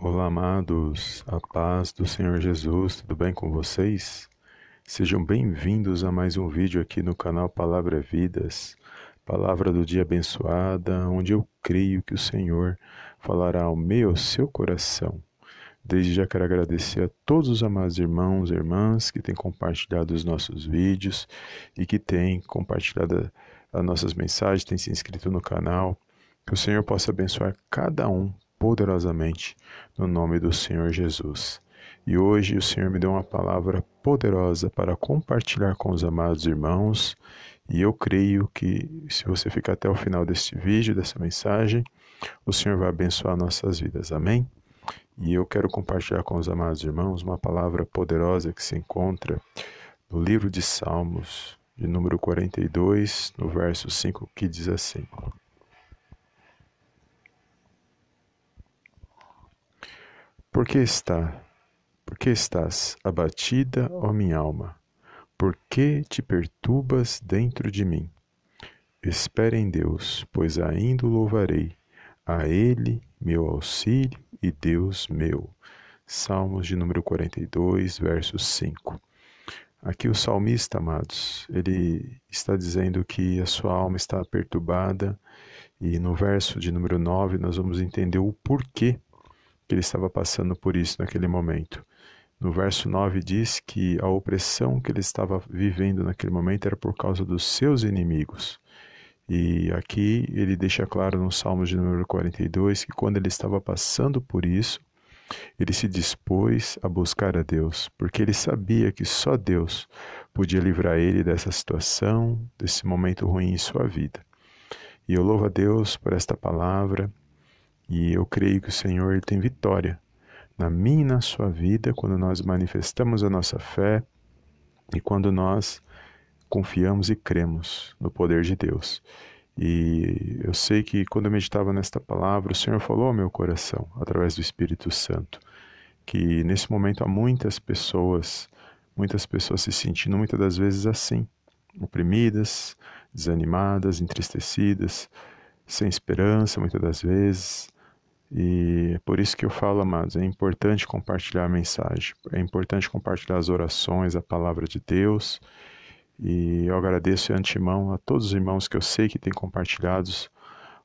Olá, amados, a paz do Senhor Jesus, tudo bem com vocês? Sejam bem-vindos a mais um vídeo aqui no canal Palavra Vidas, palavra do dia abençoada, onde eu creio que o Senhor falará ao meu, ao seu coração. Desde já quero agradecer a todos os amados irmãos e irmãs que têm compartilhado os nossos vídeos e que têm compartilhado as nossas mensagens, têm se inscrito no canal. Que o Senhor possa abençoar cada um poderosamente no nome do Senhor Jesus. E hoje o Senhor me deu uma palavra poderosa para compartilhar com os amados irmãos, e eu creio que se você ficar até o final deste vídeo, dessa mensagem, o Senhor vai abençoar nossas vidas. Amém? E eu quero compartilhar com os amados irmãos uma palavra poderosa que se encontra no livro de Salmos, de número 42, no verso 5, que diz assim: Por que está? Por que estás abatida, ó minha alma? Por que te perturbas dentro de mim? Espera em Deus, pois ainda o louvarei, a Ele meu auxílio e Deus meu. Salmos de número 42, verso 5. Aqui o salmista, amados, ele está dizendo que a sua alma está perturbada, e no verso de número 9 nós vamos entender o porquê que ele estava passando por isso naquele momento. No verso 9 diz que a opressão que ele estava vivendo naquele momento era por causa dos seus inimigos. E aqui ele deixa claro no Salmo de número 42 que quando ele estava passando por isso, ele se dispôs a buscar a Deus, porque ele sabia que só Deus podia livrar ele dessa situação, desse momento ruim em sua vida. E eu louvo a Deus por esta palavra e eu creio que o Senhor tem vitória na minha e na sua vida quando nós manifestamos a nossa fé e quando nós confiamos e cremos no poder de Deus. E eu sei que quando eu meditava nesta palavra, o Senhor falou ao meu coração, através do Espírito Santo, que nesse momento há muitas pessoas, muitas pessoas se sentindo muitas das vezes assim, oprimidas, desanimadas, entristecidas, sem esperança, muitas das vezes, e é por isso que eu falo, amados, é importante compartilhar a mensagem, é importante compartilhar as orações, a palavra de Deus. E eu agradeço de antemão a todos os irmãos que eu sei que têm compartilhado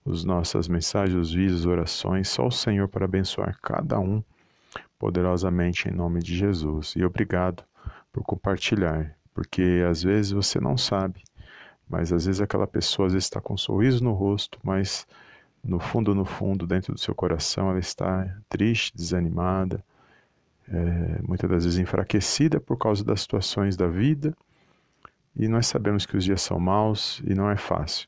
as nossas mensagens, os vídeos, orações. Só o Senhor para abençoar cada um poderosamente em nome de Jesus. E obrigado por compartilhar, porque às vezes você não sabe, mas às vezes aquela pessoa está com um sorriso no rosto, mas no fundo, no fundo, dentro do seu coração, ela está triste, desanimada, é, muitas das vezes enfraquecida por causa das situações da vida. E nós sabemos que os dias são maus e não é fácil.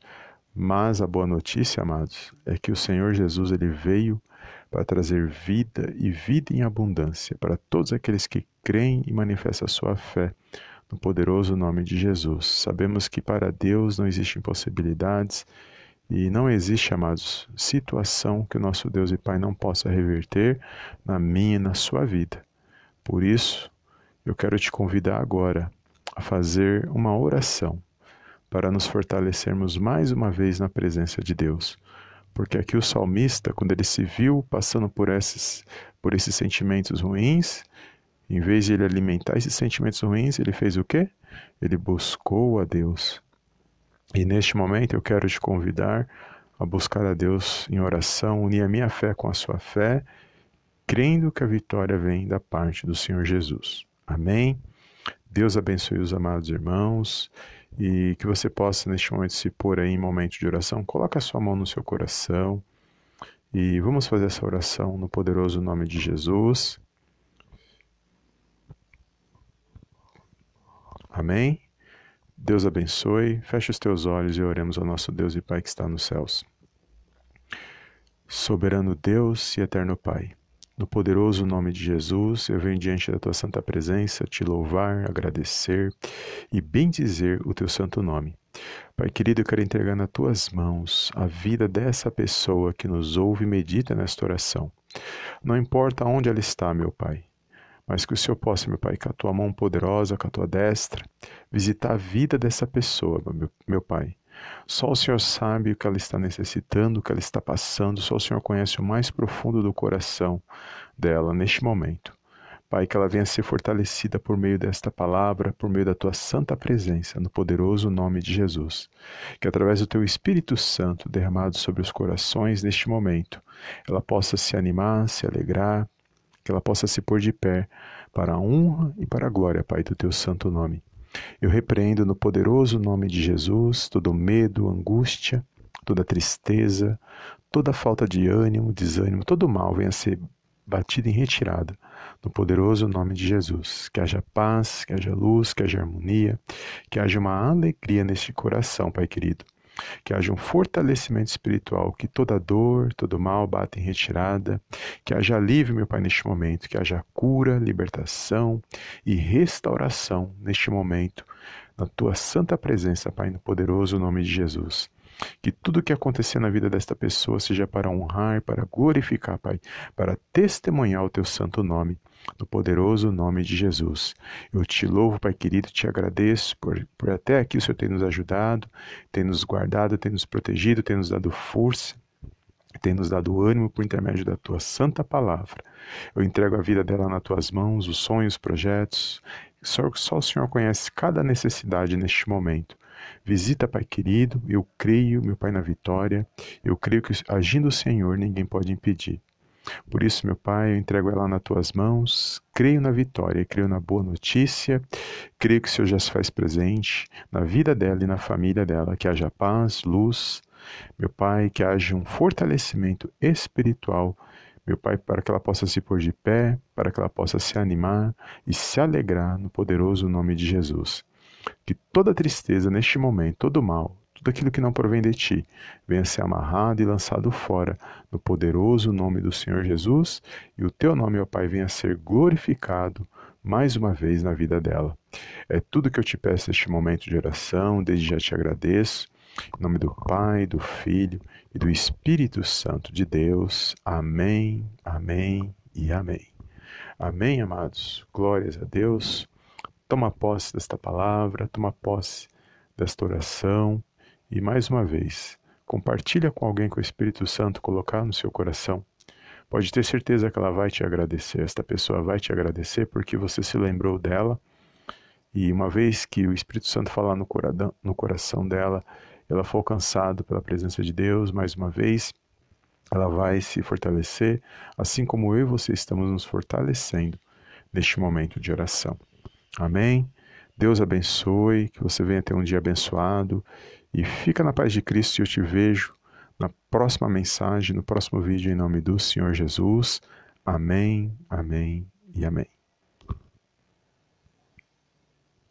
Mas a boa notícia, amados, é que o Senhor Jesus ele veio para trazer vida e vida em abundância para todos aqueles que creem e manifestam a sua fé no poderoso nome de Jesus. Sabemos que para Deus não existem impossibilidades e não existe, amados, situação que o nosso Deus e Pai não possa reverter na minha e na sua vida. Por isso, eu quero te convidar agora a fazer uma oração para nos fortalecermos mais uma vez na presença de Deus. Porque aqui o salmista, quando ele se viu passando por esses, por esses sentimentos ruins, em vez de ele alimentar esses sentimentos ruins, ele fez o quê? Ele buscou a Deus. E neste momento eu quero te convidar a buscar a Deus em oração, unir a minha fé com a sua fé, crendo que a vitória vem da parte do Senhor Jesus. Amém? Deus abençoe os amados irmãos e que você possa neste momento se pôr aí em momento de oração. Coloque a sua mão no seu coração e vamos fazer essa oração no poderoso nome de Jesus. Amém? Deus abençoe. Feche os teus olhos e oremos ao nosso Deus e Pai que está nos céus. Soberano Deus e eterno Pai, no poderoso nome de Jesus, eu venho diante da tua santa presença te louvar, agradecer e bendizer o teu santo nome. Pai querido, eu quero entregar nas tuas mãos a vida dessa pessoa que nos ouve e medita nesta oração. Não importa onde ela está, meu Pai, mas que o Senhor possa, meu Pai, com a tua mão poderosa, com a tua destra, visitar a vida dessa pessoa, meu, meu Pai, Só o Senhor sabe o que ela está necessitando, o que ela está passando, só o Senhor conhece o mais profundo do coração dela neste momento. Pai, que ela venha ser fortalecida por meio desta palavra, por meio da tua santa presença, no poderoso nome de Jesus. Que através do teu Espírito Santo derramado sobre os corações neste momento, ela possa se animar, se alegrar, que ela possa se pôr de pé para a honra e para a glória, Pai, do teu santo nome. Eu repreendo no poderoso nome de Jesus todo medo, angústia, toda tristeza, toda falta de ânimo, desânimo, todo mal venha ser batido em retirada no poderoso nome de Jesus. Que haja paz, que haja luz, que haja harmonia, que haja uma alegria neste coração, Pai querido. Que haja um fortalecimento espiritual, que toda dor, todo mal bata em retirada, que haja alívio, meu Pai, neste momento, que haja cura, libertação e restauração neste momento, na tua santa presença, Pai, no poderoso nome de Jesus. Que tudo que acontecer na vida desta pessoa seja para honrar, para glorificar, Pai, para testemunhar o teu santo nome, no poderoso nome de Jesus. Eu te louvo, Pai querido, te agradeço por, por até aqui o Senhor ter nos ajudado, ter nos guardado, ter nos protegido, ter nos dado força tem nos dado ânimo por intermédio da tua santa palavra. Eu entrego a vida dela nas tuas mãos, os sonhos, os projetos. Só, só o Senhor conhece cada necessidade neste momento. Visita, Pai querido, eu creio, meu Pai, na vitória. Eu creio que agindo o Senhor ninguém pode impedir. Por isso, meu Pai, eu entrego ela nas tuas mãos, creio na vitória, creio na boa notícia, creio que o Senhor já se faz presente na vida dela e na família dela, que haja paz, luz, meu Pai, que haja um fortalecimento espiritual, meu Pai, para que ela possa se pôr de pé, para que ela possa se animar e se alegrar no poderoso nome de Jesus. Que toda tristeza neste momento, todo mal, tudo aquilo que não provém de ti, venha ser amarrado e lançado fora, no poderoso nome do Senhor Jesus, e o teu nome, ó Pai, venha ser glorificado mais uma vez na vida dela. É tudo que eu te peço neste momento de oração, desde já te agradeço. Em nome do Pai, do Filho e do Espírito Santo de Deus. Amém, amém e amém. Amém, amados. Glórias a Deus. Toma posse desta palavra, toma posse desta oração e mais uma vez, compartilha com alguém que o Espírito Santo colocar no seu coração. Pode ter certeza que ela vai te agradecer. Esta pessoa vai te agradecer porque você se lembrou dela. E uma vez que o Espírito Santo falar no, no coração dela, ela for alcançada pela presença de Deus mais uma vez, ela vai se fortalecer, assim como eu e você estamos nos fortalecendo neste momento de oração. Amém? Deus abençoe, que você venha ter um dia abençoado e fica na paz de Cristo e eu te vejo na próxima mensagem, no próximo vídeo em nome do Senhor Jesus. Amém, amém e amém.